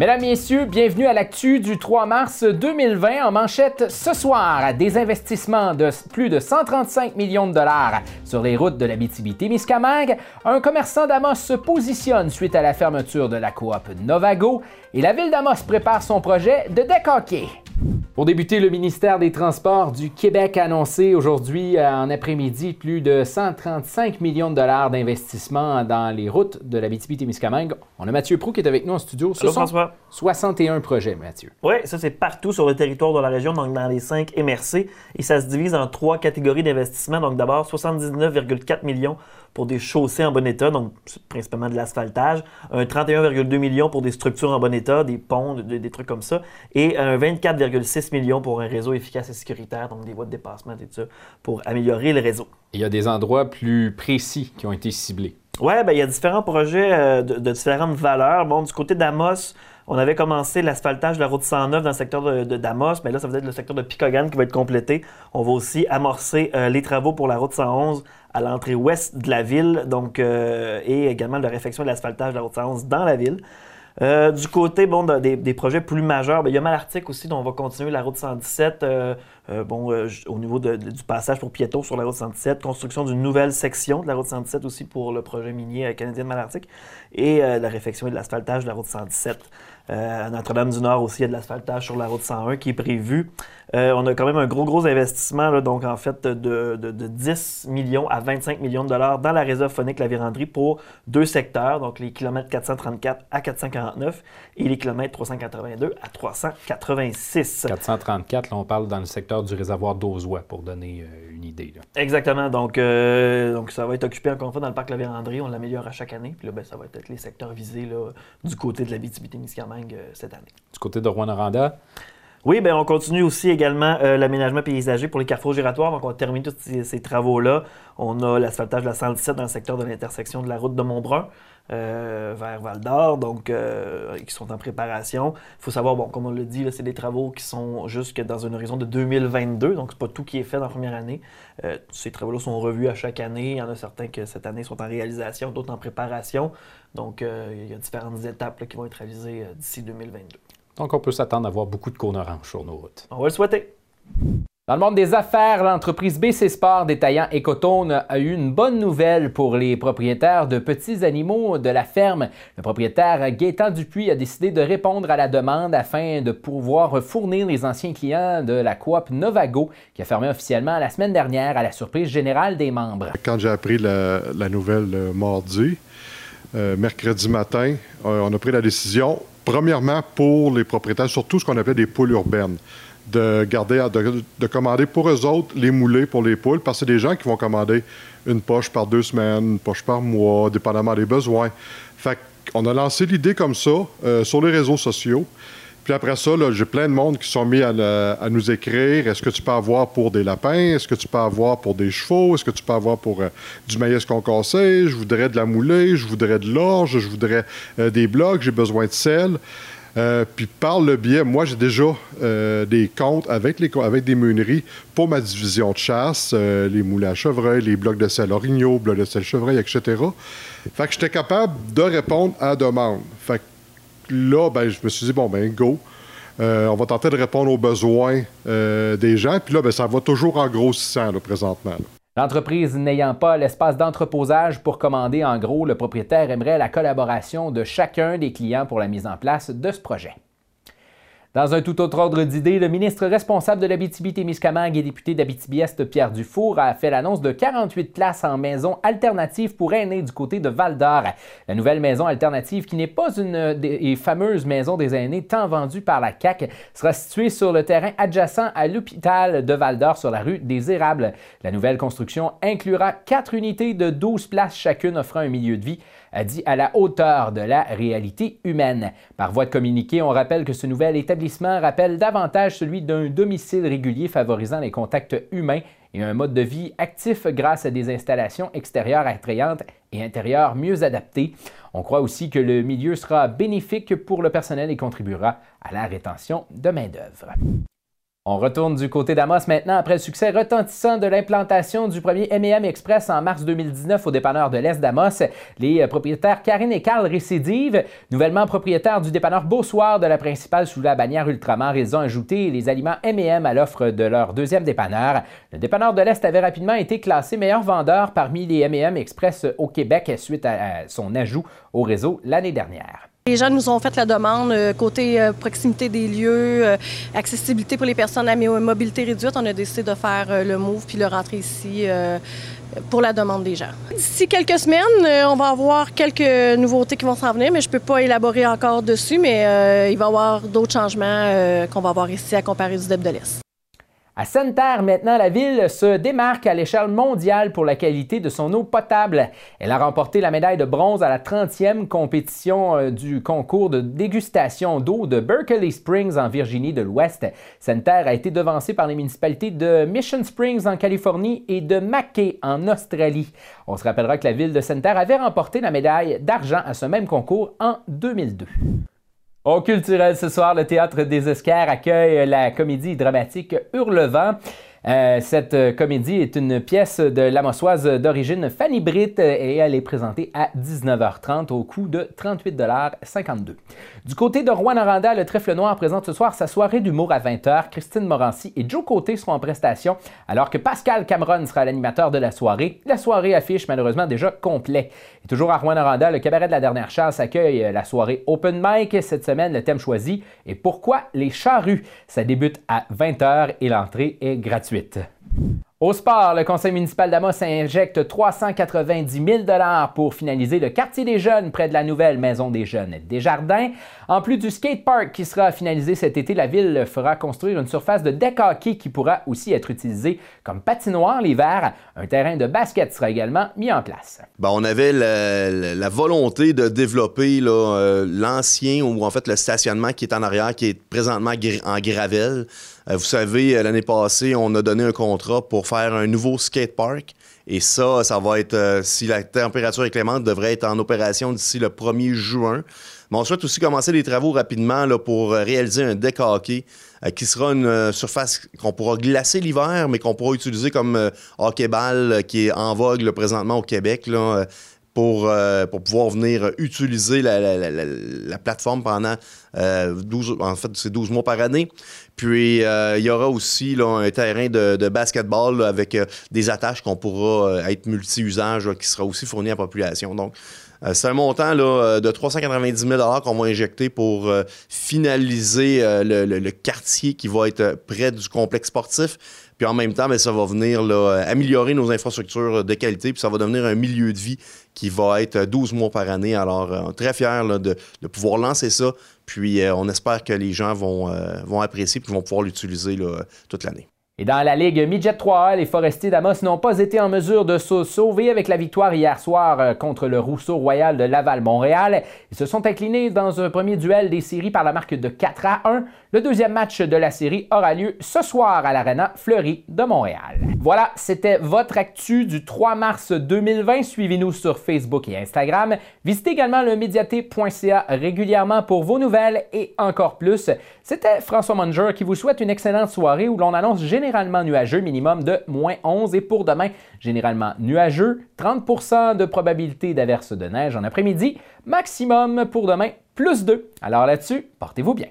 Mesdames, Messieurs, bienvenue à l'actu du 3 mars 2020 en manchette ce soir. Des investissements de plus de 135 millions de dollars sur les routes de la BTB-Témiscamingue. Un commerçant d'Amos se positionne suite à la fermeture de la coop Novago et la ville d'Amos prépare son projet de deck pour débuter, le ministère des Transports du Québec a annoncé aujourd'hui euh, en après-midi plus de 135 millions de dollars d'investissement dans les routes de la BTB-Témiscamingue. On a Mathieu Prou qui est avec nous en studio. Ce François. 61 projets, Mathieu. Oui, ça c'est partout sur le territoire de la région, donc dans les cinq MRC. Et ça se divise en trois catégories d'investissement. Donc d'abord, 79,4 millions pour des chaussées en bon état, donc principalement de l'asphaltage, un 31,2 millions pour des structures en bon état, des ponts, des, trucs comme ça, et un 24,6 millions pour un réseau efficace et sécuritaire, donc des voies de dépassement et tout ça, pour améliorer le réseau. Il y a des endroits plus précis qui ont été ciblés. Oui, ben, il y a différents projets euh, de, de, différentes valeurs. Bon, du côté d'Amos, on avait commencé l'asphaltage de la route 109 dans le secteur de, Damos, mais là, ça va être le secteur de Picogan qui va être complété. On va aussi amorcer euh, les travaux pour la route 111 à l'entrée ouest de la ville, donc, euh, et également la réfection de l'asphaltage de la route 111 dans la ville. Euh, du côté bon, des, projets plus majeurs, ben, il y a Malartic aussi, dont on va continuer la route 117. Bon, au niveau du passage pour piétons sur la route 117, construction d'une nouvelle section de la route 117 aussi pour le projet minier canadien de Malartic, et la réfection et de l'asphaltage de la route 117. Euh, à Notre-Dame-du-Nord aussi, il y a de l'asphaltage sur la route 101 qui est prévu. Euh, on a quand même un gros, gros investissement, donc en fait de, 10 millions à 25 millions de dollars dans la réserve phonique La Vérandrie pour deux secteurs, donc les kilomètres 434 à 449 et les kilomètres 382 à 386. 434, là, on parle dans le secteur du réservoir d'Ozois, pour donner euh, une idée. Exactement. Donc, donc, ça va être occupé encore une fois dans le parc La Vérandrie. On l'améliore à chaque année. Puis là, ben, ça va être les secteurs visés là, du côté de la BTB-Témiscamingue euh, cette année. Du côté de Rouen-Noranda? Oui, bien, on continue aussi également euh, l'aménagement paysager pour les carrefours giratoires. Donc, on termine tous ces, travaux-là. On a l'asphaltage de la 117 dans le secteur de l'intersection de la route de Montbrun euh, vers Val d'Or, donc qui sont en préparation. Il faut savoir, bon, comme on l'a dit, c'est des travaux qui sont jusque dans un horizon de 2022, donc c'est pas tout qui est fait dans la première année. ces travaux-là sont revus à chaque année. Il y en a certains que cette année sont en réalisation, d'autres en préparation. Donc, euh, il y a différentes étapes qui vont être réalisées euh, d'ici 2022. Donc, on peut s'attendre à voir beaucoup de cônes orange sur nos routes. On va le souhaiter. Dans le monde des affaires, l'entreprise BC Sport détaillant Ecotone a eu une bonne nouvelle pour les propriétaires de petits animaux de la ferme. Le propriétaire Gaétan Dupuis a décidé de répondre à la demande afin de pouvoir fournir les anciens clients de la coop Novago qui a fermé officiellement la semaine dernière à la surprise générale des membres. Quand j'ai appris la, nouvelle euh, mardi, euh, mercredi matin, euh, on a pris la décision, premièrement pour les propriétaires, surtout ce qu'on appelait des poules urbaines, de garder, de, commander pour eux autres les moulets pour les poules, parce que c'est des gens qui vont commander une poche par deux semaines, une poche par mois, dépendamment des besoins. Fait qu'on a lancé l'idée comme ça euh, sur les réseaux sociaux. Puis après ça, j'ai plein de monde qui sont mis à, nous écrire. Est-ce que tu peux avoir pour des lapins? Est-ce que tu peux avoir pour des chevaux? Est-ce que tu peux avoir pour euh, du maïs concassé? Je voudrais de la moulée, je voudrais de l'orge, je voudrais euh, des blocs, j'ai besoin de sel. Euh, puis par le biais, moi j'ai déjà des comptes avec, les, des meuneries pour ma division de chasse, les moulins à chevreuil, les blocs de sel orignaux, blocs de sel chevreuil, etc. Fait que j'étais capable de répondre à la demande. Fait que là, ben, je me suis dit, bon, ben, go. Euh, on va tenter de répondre aux besoins euh, des gens. Puis là, ben, ça va toujours en grossissant présentement. L'entreprise n'ayant pas l'espace d'entreposage pour commander en gros, le propriétaire aimerait la collaboration de chacun des clients pour la mise en place de ce projet. Dans un tout autre ordre d'idées, le ministre responsable de l'Abitibi-Témiscamingue et député d'Abitibi-Est, Pierre Dufour, a fait l'annonce de 48 places en maison alternative pour aînés du côté de Val-d'Or. La nouvelle maison alternative, qui n'est pas une des fameuses maisons des aînés tant vendue par la CAC, sera située sur le terrain adjacent à l'hôpital de Val-d'Or sur la rue des Érables. La nouvelle construction inclura quatre unités de 12 places chacune offrant un milieu de vie a dit à la hauteur de la réalité humaine. Par voie de communiqué, on rappelle que ce nouvel établissement rappelle davantage celui d'un domicile régulier favorisant les contacts humains et un mode de vie actif grâce à des installations extérieures attrayantes et intérieures mieux adaptées. On croit aussi que le milieu sera bénéfique pour le personnel et contribuera à la rétention de main-d'œuvre. On retourne du côté d'Amos maintenant après le succès retentissant de l'implantation du premier M&M Express en mars 2019 au dépanneur de l'Est d'Amos. Les euh, propriétaires Karine et Carl récidivent. Nouvellement propriétaires du dépanneur Beausoir de la principale sous la bannière Ultramar, ils ont ajouté les aliments M&M à l'offre de leur deuxième dépanneur. Le dépanneur de l'Est avait rapidement été classé meilleur vendeur parmi les M&M Express au Québec suite à son ajout au réseau l'année dernière. Les gens nous ont fait la demande euh, côté euh, proximité des lieux, euh, accessibilité pour les personnes à mobilité réduite. On a décidé de faire le move puis le rentrer ici pour la demande des gens. D'ici quelques semaines, on va avoir quelques nouveautés qui vont s'en venir, mais je ne peux pas élaborer encore dessus, mais il va y avoir d'autres changements qu'on va avoir ici à comparer du DEP de l'Est. À Sainte-Terre, maintenant, la ville se démarque à l'échelle mondiale pour la qualité de son eau potable. Elle a remporté la médaille de bronze à la 30e compétition euh, du concours de dégustation d'eau de Berkeley Springs en Virginie de l'Ouest. Sainte-Terre a été devancée par les municipalités de Mission Springs en Californie et de Mackay en Australie. On se rappellera que la ville de Sainte-Terre avait remporté la médaille d'argent à ce même concours en 2002. Au culturel ce soir, le Théâtre des Oscars accueille la comédie dramatique Hurlevent. Euh, cette euh, comédie est une pièce de l'amossoise d'origine Fanny Britt euh, et elle est présentée à 19h30 au coût de 38,52 Du côté de Rouen Noranda, le Trèfle Noir présente ce soir sa soirée d'humour à 20h. Christine Morancy et Joe Côté seront en prestation alors que Pascal Cameron sera l'animateur de la soirée. La soirée affiche malheureusement déjà complet. Et toujours à Rouen Noranda, le cabaret de la dernière chance accueille la soirée Open Mic. Cette semaine, le thème choisi est Pourquoi les charrues? Ça débute à 20h et l'entrée est gratuite. Au sport, le conseil municipal d'Amos injecte 390 000 pour finaliser le quartier des jeunes près de la nouvelle maison des jeunes des Jardins. En plus du skatepark qui sera finalisé cet été, la ville fera construire une surface de deck hockey qui pourra aussi être utilisée comme patinoire l'hiver. Un terrain de basket sera également mis en place. Ben, on avait la, volonté de développer euh, l'ancien ou en fait le stationnement qui est en arrière, qui est présentement en gravelle. Euh, vous savez, euh, l'année passée, on a donné un contrat pour faire un nouveau skatepark. Et ça, ça va être, euh, si la température est clémente, devrait être en opération d'ici le 1er juin. Mais on souhaite aussi commencer les travaux rapidement là, pour réaliser un deck hockey qui sera une surface qu'on pourra glacer l'hiver, mais qu'on pourra utiliser comme hockey-ball qui est en vogue présentement au Québec. Là, pour, euh, pour pouvoir venir utiliser la, plateforme pendant 12, euh, en fait, 12 mois par année. Puis, euh, il y aura aussi là, un terrain de, basketball avec des attaches qu'on pourra être multi-usage qui sera aussi fourni à la population. Donc, c'est un montant là, de 390 000 qu'on va injecter pour finaliser le, quartier qui va être près du complexe sportif. Puis en même temps, bien, ça va venir améliorer nos infrastructures de qualité, puis ça va devenir un milieu de vie qui va être 12 mois par année. Alors, euh, très fiers de, pouvoir lancer ça. Puis, euh, on espère que les gens vont, euh, vont apprécier et vont pouvoir l'utiliser toute l'année. Et dans la Ligue Midget 3A, les Forestiers d'Amos n'ont pas été en mesure de se sauver avec la victoire hier soir euh, contre le Rousseau Royal de Laval-Montréal. Ils se sont inclinés dans un premier duel des séries par la marque de 4 à 1. Le deuxième match de la série aura lieu ce soir à l'Arena Fleury de Montréal. Voilà, c'était votre actu du 3 mars 2020. Suivez-nous sur Facebook et Instagram. Visitez également le médiaté.ca régulièrement pour vos nouvelles et encore plus. C'était François Munger qui vous souhaite une excellente soirée où l'on annonce généralement généralement nuageux, minimum de moins 11. Et pour demain, généralement nuageux, 30% de probabilité d'averse de neige en après-midi, maximum pour demain, plus 2. Alors là-dessus, portez-vous bien.